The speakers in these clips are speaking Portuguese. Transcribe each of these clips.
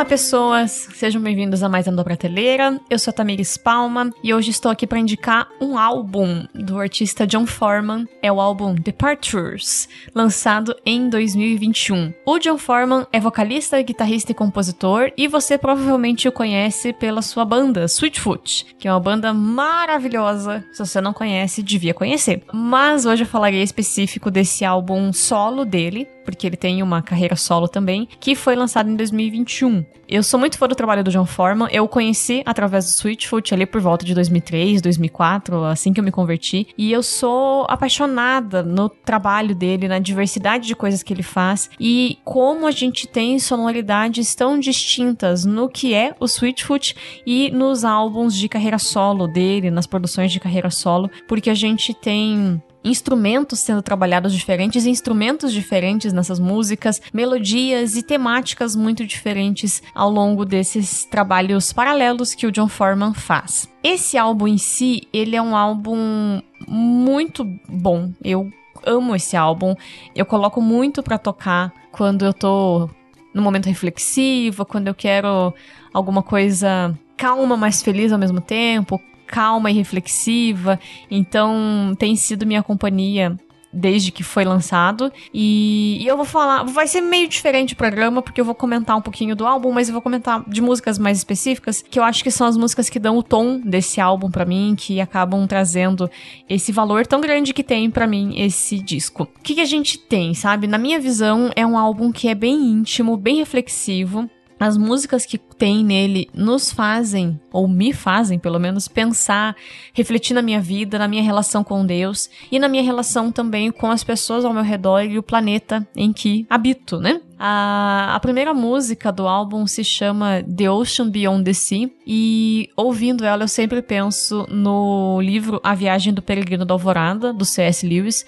Olá, pessoas! Sejam bem-vindos a mais uma Prateleira. Eu sou a Tamires Palma e hoje estou aqui para indicar um álbum do artista John Foreman. É o álbum Departures, lançado em 2021. O John Foreman é vocalista, guitarrista e compositor e você provavelmente o conhece pela sua banda Sweetfoot, que é uma banda maravilhosa. Se você não conhece, devia conhecer. Mas hoje eu falarei específico desse álbum solo dele, porque ele tem uma carreira solo também, que foi lançado em 2021. Eu sou muito fã do trabalho do John Foreman. Eu o conheci através do Switchfoot ali por volta de 2003, 2004, assim que eu me converti. E eu sou apaixonada no trabalho dele, na diversidade de coisas que ele faz e como a gente tem sonoridades tão distintas no que é o Switchfoot e nos álbuns de carreira solo dele, nas produções de carreira solo, porque a gente tem instrumentos sendo trabalhados diferentes, instrumentos diferentes nessas músicas, melodias e temáticas muito diferentes ao longo desses trabalhos paralelos que o John Foreman faz. Esse álbum em si, ele é um álbum muito bom. Eu amo esse álbum. Eu coloco muito para tocar quando eu tô no momento reflexivo, quando eu quero alguma coisa calma, mas feliz ao mesmo tempo, calma e reflexiva. Então, tem sido minha companhia desde que foi lançado. E, e, eu vou falar. Vai ser meio diferente o programa, porque eu vou comentar um pouquinho do álbum, mas eu vou comentar de músicas mais específicas, que eu acho que são as músicas que dão o tom desse álbum para mim, que acabam trazendo esse valor tão grande que tem para mim esse disco. O que, que a gente tem, sabe? Na minha visão, é um álbum que é bem íntimo, bem reflexivo as músicas que tem nele nos fazem, ou me fazem pelo menos, pensar, refletir na minha vida, na minha relação com Deus e na minha relação também com as pessoas ao meu redor e o planeta em que habito, né? A, a primeira música do álbum se chama The Ocean Beyond the Sea e ouvindo ela eu sempre penso no livro A Viagem do Peregrino da Alvorada, do C.S. Lewis,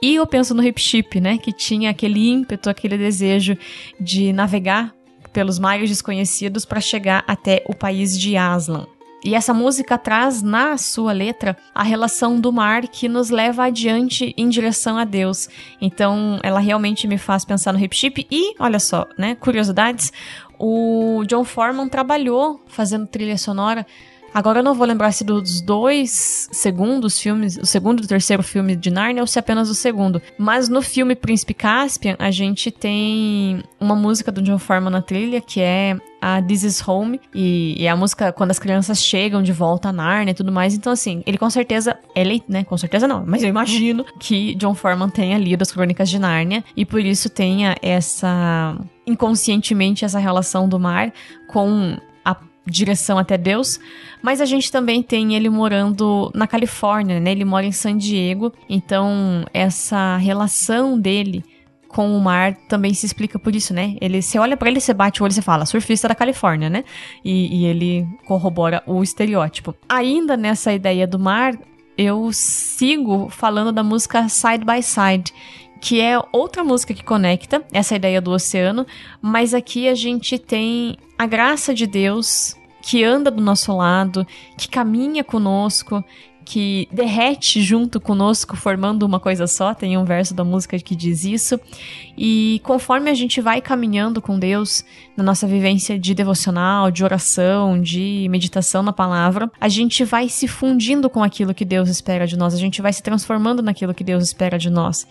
e eu penso no Hip Chip, né, que tinha aquele ímpeto, aquele desejo de navegar pelos mares desconhecidos para chegar até o país de Aslan. E essa música traz na sua letra a relação do mar que nos leva adiante em direção a Deus. Então, ela realmente me faz pensar no hip chip e, olha só, né, curiosidades, o John Foreman trabalhou fazendo trilha sonora Agora eu não vou lembrar se dos dois segundos filmes, o segundo e o terceiro filme de Narnia ou se apenas o segundo. Mas no filme Príncipe Caspian, a gente tem uma música do John Foreman na trilha, que é a This Is Home, e, e, a música quando as crianças chegam de volta a Narnia e tudo mais. Então, assim, ele com certeza, ele, né, com certeza não, mas eu imagino que John Foreman tenha lido as Crônicas de Nárnia e por isso tenha essa inconscientemente essa relação do mar com direção até Deus, mas a gente também tem ele morando na Califórnia, né? Ele mora em San Diego, então essa relação dele com o mar também se explica por isso, né? Ele, você olha para ele, você bate o olho e fala, surfista da Califórnia, né? E, e ele corrobora o estereótipo. Ainda nessa ideia do mar, eu sigo falando da música Side by Side, que é outra música que conecta essa ideia do oceano, mas aqui a gente tem a graça de Deus que anda do nosso lado, que caminha conosco, que derrete junto conosco, formando uma coisa só. Tem um verso da música que diz isso. E conforme a gente vai caminhando com Deus na nossa vivência de devocional, de oração, de meditação na palavra, a gente vai se fundindo com aquilo que Deus espera de nós, a gente vai se transformando naquilo que Deus espera de nós.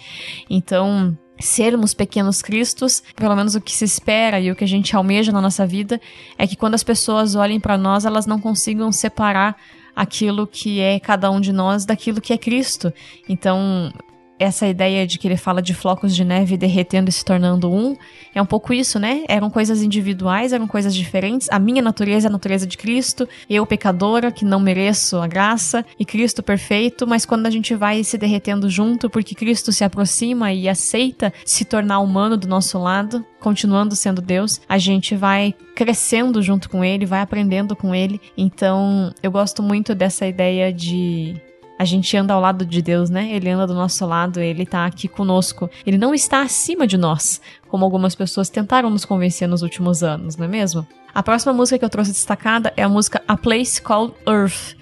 Então, sermos pequenos cristos, pelo menos o que se espera e o que a gente almeja na nossa vida, é que quando as pessoas olhem para nós, elas não consigam separar aquilo que é cada um de nós daquilo que é Cristo. Então, essa ideia de que ele fala de flocos de neve derretendo e se tornando um, é um pouco isso, né? Eram coisas individuais, eram coisas diferentes. A minha natureza é a natureza de Cristo, eu pecadora que não mereço a graça e Cristo perfeito, mas quando a gente vai se derretendo junto, porque Cristo se aproxima e aceita se tornar humano do nosso lado, continuando sendo Deus, a gente vai crescendo junto com ele, vai aprendendo com ele. Então, eu gosto muito dessa ideia de a gente anda ao lado de Deus, né? Ele anda do nosso lado, ele tá aqui conosco. Ele não está acima de nós, como algumas pessoas tentaram nos convencer nos últimos anos, não é mesmo? A próxima música que eu trouxe destacada é a música A Place Called Earth,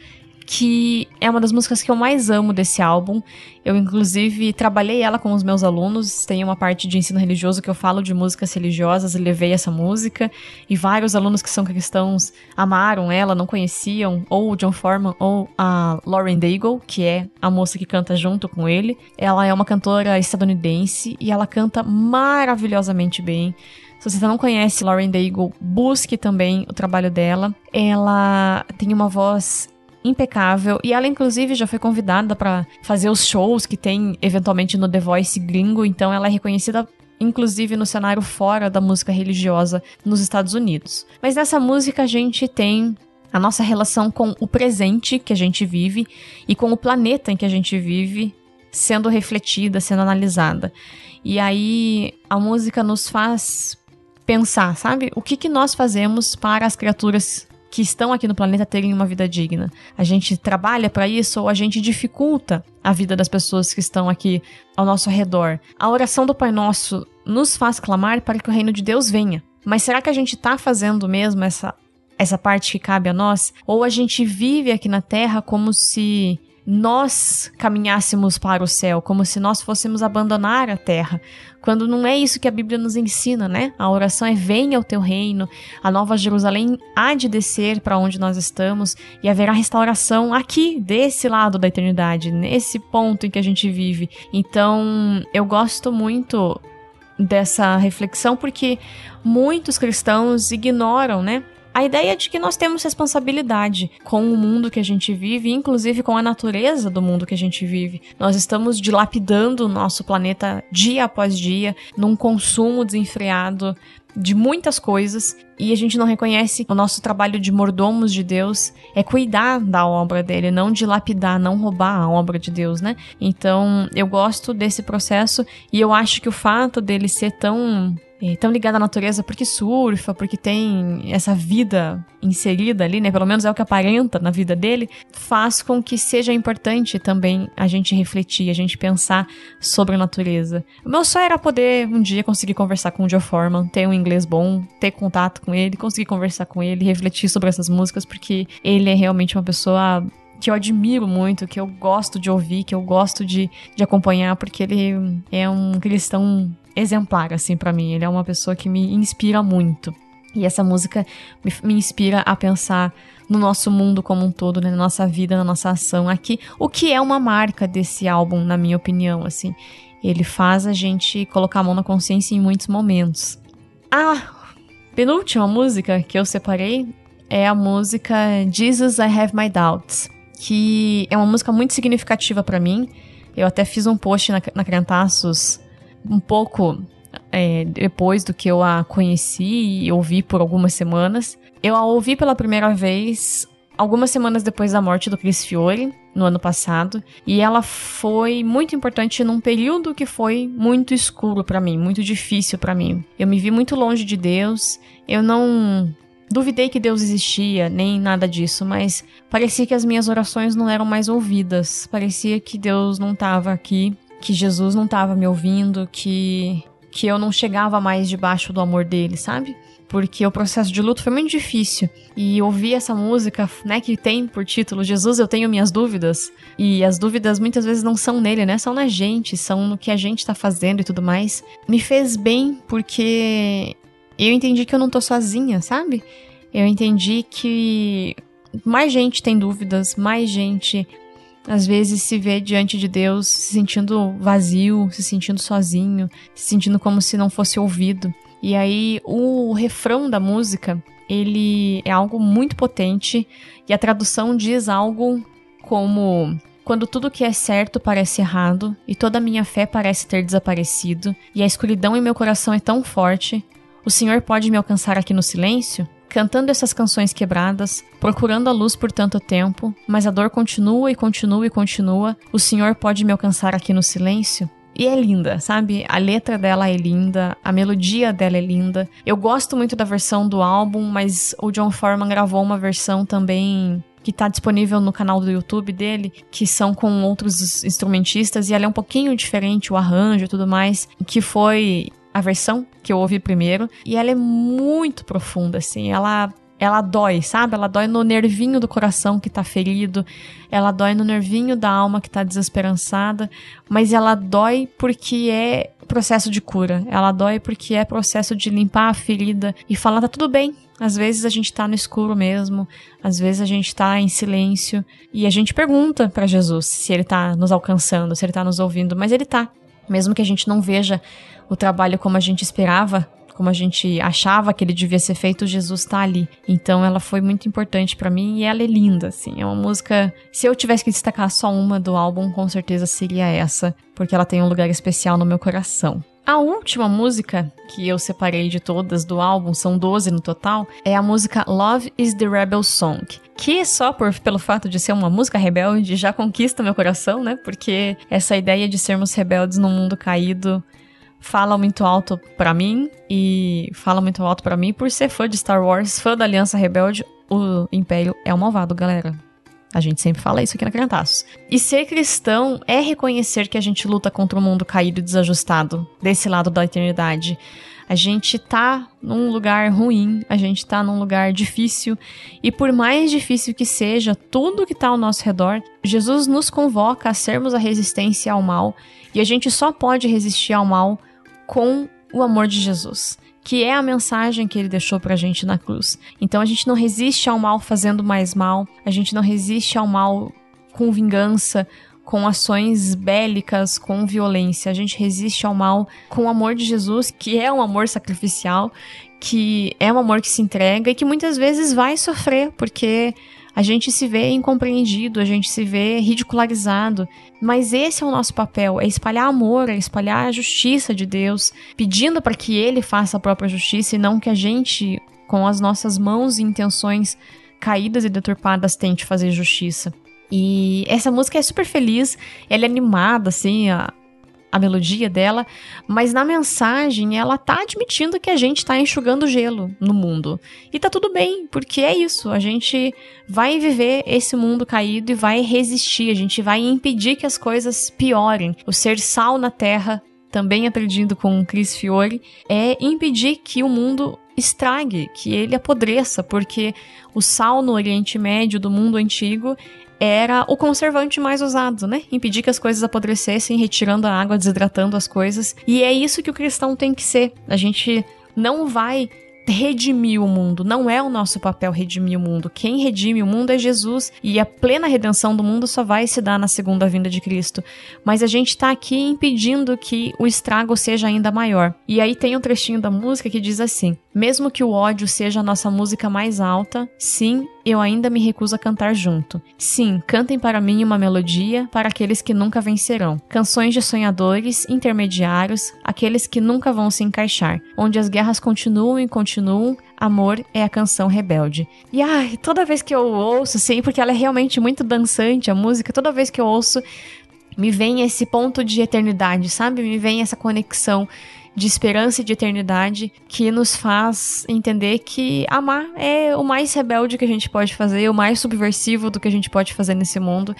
que é uma das músicas que eu mais amo desse álbum. Eu, inclusive, trabalhei ela com os meus alunos. Tem uma parte de ensino religioso que eu falo de músicas religiosas e levei essa música. E vários alunos que são cristãos amaram ela, não conheciam, ou o John Forman ou a Lauren Daigle, que é a moça que canta junto com ele. Ela é uma cantora estadunidense e ela canta maravilhosamente bem. Se você não conhece Lauren Daigle, busque também o trabalho dela. Ela tem uma voz impecável. E ela, inclusive, já foi convidada para fazer os shows que tem eventualmente no The Voice gringo, então ela é reconhecida inclusive no cenário fora da música religiosa nos Estados Unidos. Mas nessa música a gente tem a nossa relação com o presente que a gente vive e com o planeta em que a gente vive sendo refletida, sendo analisada. E aí a música nos faz pensar, sabe? O que, que nós fazemos para as criaturas que estão aqui no planeta terem uma vida digna. A gente trabalha para isso ou a gente dificulta a vida das pessoas que estão aqui ao nosso redor. A oração do Pai Nosso nos faz clamar para que o reino de Deus venha. Mas será que a gente está fazendo mesmo essa essa parte que cabe a nós? Ou a gente vive aqui na Terra como se nós caminhássemos para o céu, como se nós fôssemos abandonar a terra, quando não é isso que a Bíblia nos ensina, né? A oração é: venha o teu reino, a nova Jerusalém há de descer para onde nós estamos e haverá restauração aqui, desse lado da eternidade, nesse ponto em que a gente vive. Então, eu gosto muito dessa reflexão porque muitos cristãos ignoram, né? A ideia de que nós temos responsabilidade com o mundo que a gente vive, inclusive com a natureza do mundo que a gente vive. Nós estamos dilapidando o nosso planeta dia após dia, num consumo desenfreado de muitas coisas e a gente não reconhece o nosso trabalho de mordomos de Deus é cuidar da obra dele, não dilapidar, não roubar a obra de Deus, né? Então, eu gosto desse processo e eu acho que o fato dele ser tão tão ligado à natureza porque surfa, porque tem essa vida inserida ali, né? Pelo menos é o que aparenta na vida dele, faz com que seja importante também a gente refletir, a gente pensar sobre a natureza. O meu sonho era poder um dia conseguir conversar com o Joe Forman, ter um inglês bom, ter contato com ele, conseguir conversar com ele, refletir sobre essas músicas, porque ele é realmente uma pessoa que eu admiro muito, que eu gosto de ouvir, que eu gosto de, de acompanhar, porque ele é um cristão exemplar, assim, para mim. Ele é uma pessoa que me inspira muito. E essa música me, me inspira a pensar no nosso mundo como um todo, né? na nossa vida, na nossa ação aqui, o que é uma marca desse álbum, na minha opinião, assim. Ele faz a gente colocar a mão na consciência em muitos momentos. A penúltima música que eu separei é a música Jesus I Have My Doubts, que é uma música muito significativa para mim. Eu até fiz um post na, na Crentaços um pouco é, depois do que eu a conheci e ouvi por algumas semanas. Eu a ouvi pela primeira vez algumas semanas depois da morte do Chris Fiore, no ano passado, e ela foi muito importante num período que foi muito escuro para mim, muito difícil para mim. Eu me vi muito longe de Deus, eu não duvidei que Deus existia, nem nada disso, mas parecia que as minhas orações não eram mais ouvidas, parecia que Deus não estava aqui que Jesus não estava me ouvindo, que que eu não chegava mais debaixo do amor dele, sabe? Porque o processo de luto foi muito difícil. E ouvir essa música, né, que tem por título Jesus, eu tenho minhas dúvidas. E as dúvidas muitas vezes não são nele, né? São na gente, são no que a gente tá fazendo e tudo mais. Me fez bem porque eu entendi que eu não tô sozinha, sabe? Eu entendi que mais gente tem dúvidas, mais gente às vezes se vê diante de Deus se sentindo vazio, se sentindo sozinho, se sentindo como se não fosse ouvido. E aí o refrão da música, ele é algo muito potente e a tradução diz algo como quando tudo que é certo parece errado e toda a minha fé parece ter desaparecido e a escuridão em meu coração é tão forte, o Senhor pode me alcançar aqui no silêncio? Cantando essas canções quebradas, procurando a luz por tanto tempo, mas a dor continua e continua e continua. O Senhor pode me alcançar aqui no silêncio? E é linda, sabe? A letra dela é linda, a melodia dela é linda. Eu gosto muito da versão do álbum, mas o John Foreman gravou uma versão também que está disponível no canal do YouTube dele, que são com outros instrumentistas, e ela é um pouquinho diferente, o arranjo e tudo mais, que foi a versão que eu ouvi primeiro, e ela é muito profunda, assim, ela ela dói, sabe? Ela dói no nervinho do coração que tá ferido, ela dói no nervinho da alma que tá desesperançada, mas ela dói porque é processo de cura. Ela dói porque é processo de limpar a ferida e falar tá tudo bem. Às vezes a gente tá no escuro mesmo, às vezes a gente tá em silêncio e a gente pergunta para Jesus se ele tá nos alcançando, se ele tá nos ouvindo, mas ele tá. Mesmo que a gente não veja o trabalho como a gente esperava, como a gente achava que ele devia ser feito, Jesus tá ali. Então ela foi muito importante para mim e ela é linda, assim. É uma música. Se eu tivesse que destacar só uma do álbum, com certeza seria essa, porque ela tem um lugar especial no meu coração. A última música que eu separei de todas do álbum, são 12 no total, é a música Love is the Rebel Song. Que só por, pelo fato de ser uma música rebelde já conquista meu coração, né? Porque essa ideia de sermos rebeldes num mundo caído fala muito alto para mim e fala muito alto para mim por ser fã de Star Wars, fã da Aliança Rebelde, o Império é o malvado, galera. A gente sempre fala isso aqui na Crentaços. E ser cristão é reconhecer que a gente luta contra o um mundo caído e desajustado, desse lado da eternidade. A gente tá num lugar ruim, a gente tá num lugar difícil, e por mais difícil que seja tudo que tá ao nosso redor, Jesus nos convoca a sermos a resistência ao mal, e a gente só pode resistir ao mal com o amor de Jesus, que é a mensagem que ele deixou pra gente na cruz. Então a gente não resiste ao mal fazendo mais mal, a gente não resiste ao mal com vingança, com ações bélicas, com violência. A gente resiste ao mal com o amor de Jesus, que é um amor sacrificial, que é um amor que se entrega e que muitas vezes vai sofrer, porque a gente se vê incompreendido, a gente se vê ridicularizado. Mas esse é o nosso papel: é espalhar amor, é espalhar a justiça de Deus, pedindo para que Ele faça a própria justiça e não que a gente, com as nossas mãos e intenções caídas e deturpadas, tente fazer justiça. E essa música é super feliz, ela é animada, assim, a melodia dela, mas na mensagem ela tá admitindo que a gente tá enxugando gelo no mundo. E tá tudo bem, porque é isso, a gente vai viver esse mundo caído e vai resistir, a gente vai impedir que as coisas piorem. O ser sal na terra, também aprendido com Chris Fiore, é impedir que o mundo estrague, que ele apodreça, porque o sal no Oriente Médio do mundo antigo era o conservante mais usado, né? Impedir que as coisas apodrecessem, retirando a água, desidratando as coisas. E é isso que o cristão tem que ser. A gente não vai redimir o mundo. Não é o nosso papel redimir o mundo. Quem redime o mundo é Jesus. E a plena redenção do mundo só vai se dar na segunda vinda de Cristo. Mas a gente está aqui impedindo que o estrago seja ainda maior. E aí tem um trechinho da música que diz assim: Mesmo que o ódio seja a nossa música mais alta, sim, eu ainda me recuso a cantar junto. Sim, cantem para mim uma melodia para aqueles que nunca vencerão. Canções de sonhadores, intermediários, aqueles que nunca vão se encaixar. Onde as guerras continuam e continuam, Amor é a canção rebelde. E ai, toda vez que eu ouço, sim, porque ela é realmente muito dançante, a música, toda vez que eu ouço, me vem esse ponto de eternidade, sabe? Me vem essa conexão de esperança e de eternidade que nos faz entender que amar é o mais rebelde que a gente pode fazer, o mais subversivo do que a gente pode fazer nesse mundo.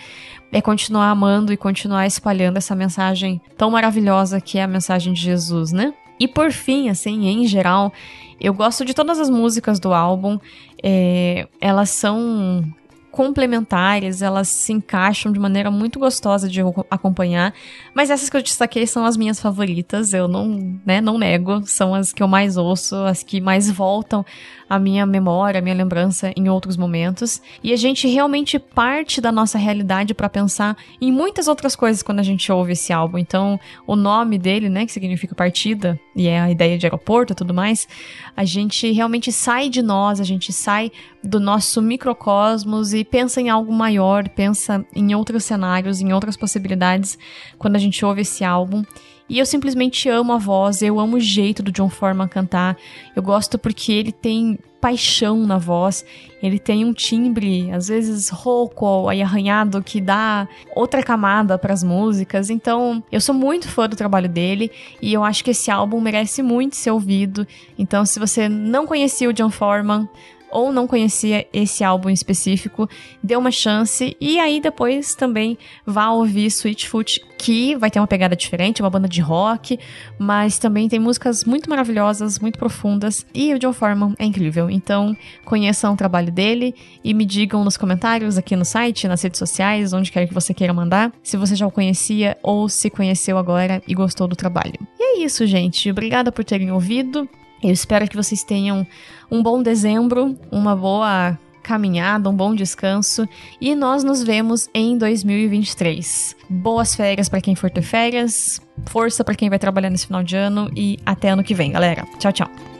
É continuar amando e continuar espalhando essa mensagem tão maravilhosa que é a mensagem de Jesus, né? E por fim, assim, em geral, eu gosto de todas as músicas do álbum. É, elas são complementares, elas se encaixam de maneira muito gostosa de acompanhar. Mas essas que eu destaquei são as minhas favoritas, eu não, né, não nego, são as que eu mais ouço, as que mais voltam à minha memória, à minha lembrança em outros momentos. E a gente realmente parte da nossa realidade para pensar em muitas outras coisas quando a gente ouve esse álbum. Então, o nome dele, né, que significa partida, e é a ideia de aeroporto e tudo mais, a gente realmente sai de nós, a gente sai do nosso microcosmos e pensa em algo maior, pensa em outros cenários, em outras possibilidades quando a gente ouve esse álbum. E eu simplesmente amo a voz, eu amo o jeito do John Foreman cantar. Eu gosto porque ele tem paixão na voz, ele tem um timbre, às vezes rouco e arranhado, que dá outra camada para as músicas. Então, eu sou muito fã do trabalho dele e eu acho que esse álbum merece muito ser ouvido. Então, se você não conhecia o John Foreman, ou não conhecia esse álbum em específico, dê uma chance e aí depois também vá ouvir Sweetfoot, que vai ter uma pegada diferente, uma banda de rock, mas também tem músicas muito maravilhosas, muito profundas e o John Foreman é incrível. Então, conheçam o trabalho dele e me digam nos comentários aqui no site, nas redes sociais, onde quer que você queira mandar, se você já o conhecia ou se conheceu agora e gostou do trabalho. E é isso, gente. Obrigada por terem ouvido. Eu espero que vocês tenham um bom dezembro, uma boa caminhada, um bom descanso e nós nos vemos em 2023. Boas férias para quem for ter férias, força para quem vai trabalhar nesse final de ano e até ano que vem, galera. Tchau, tchau.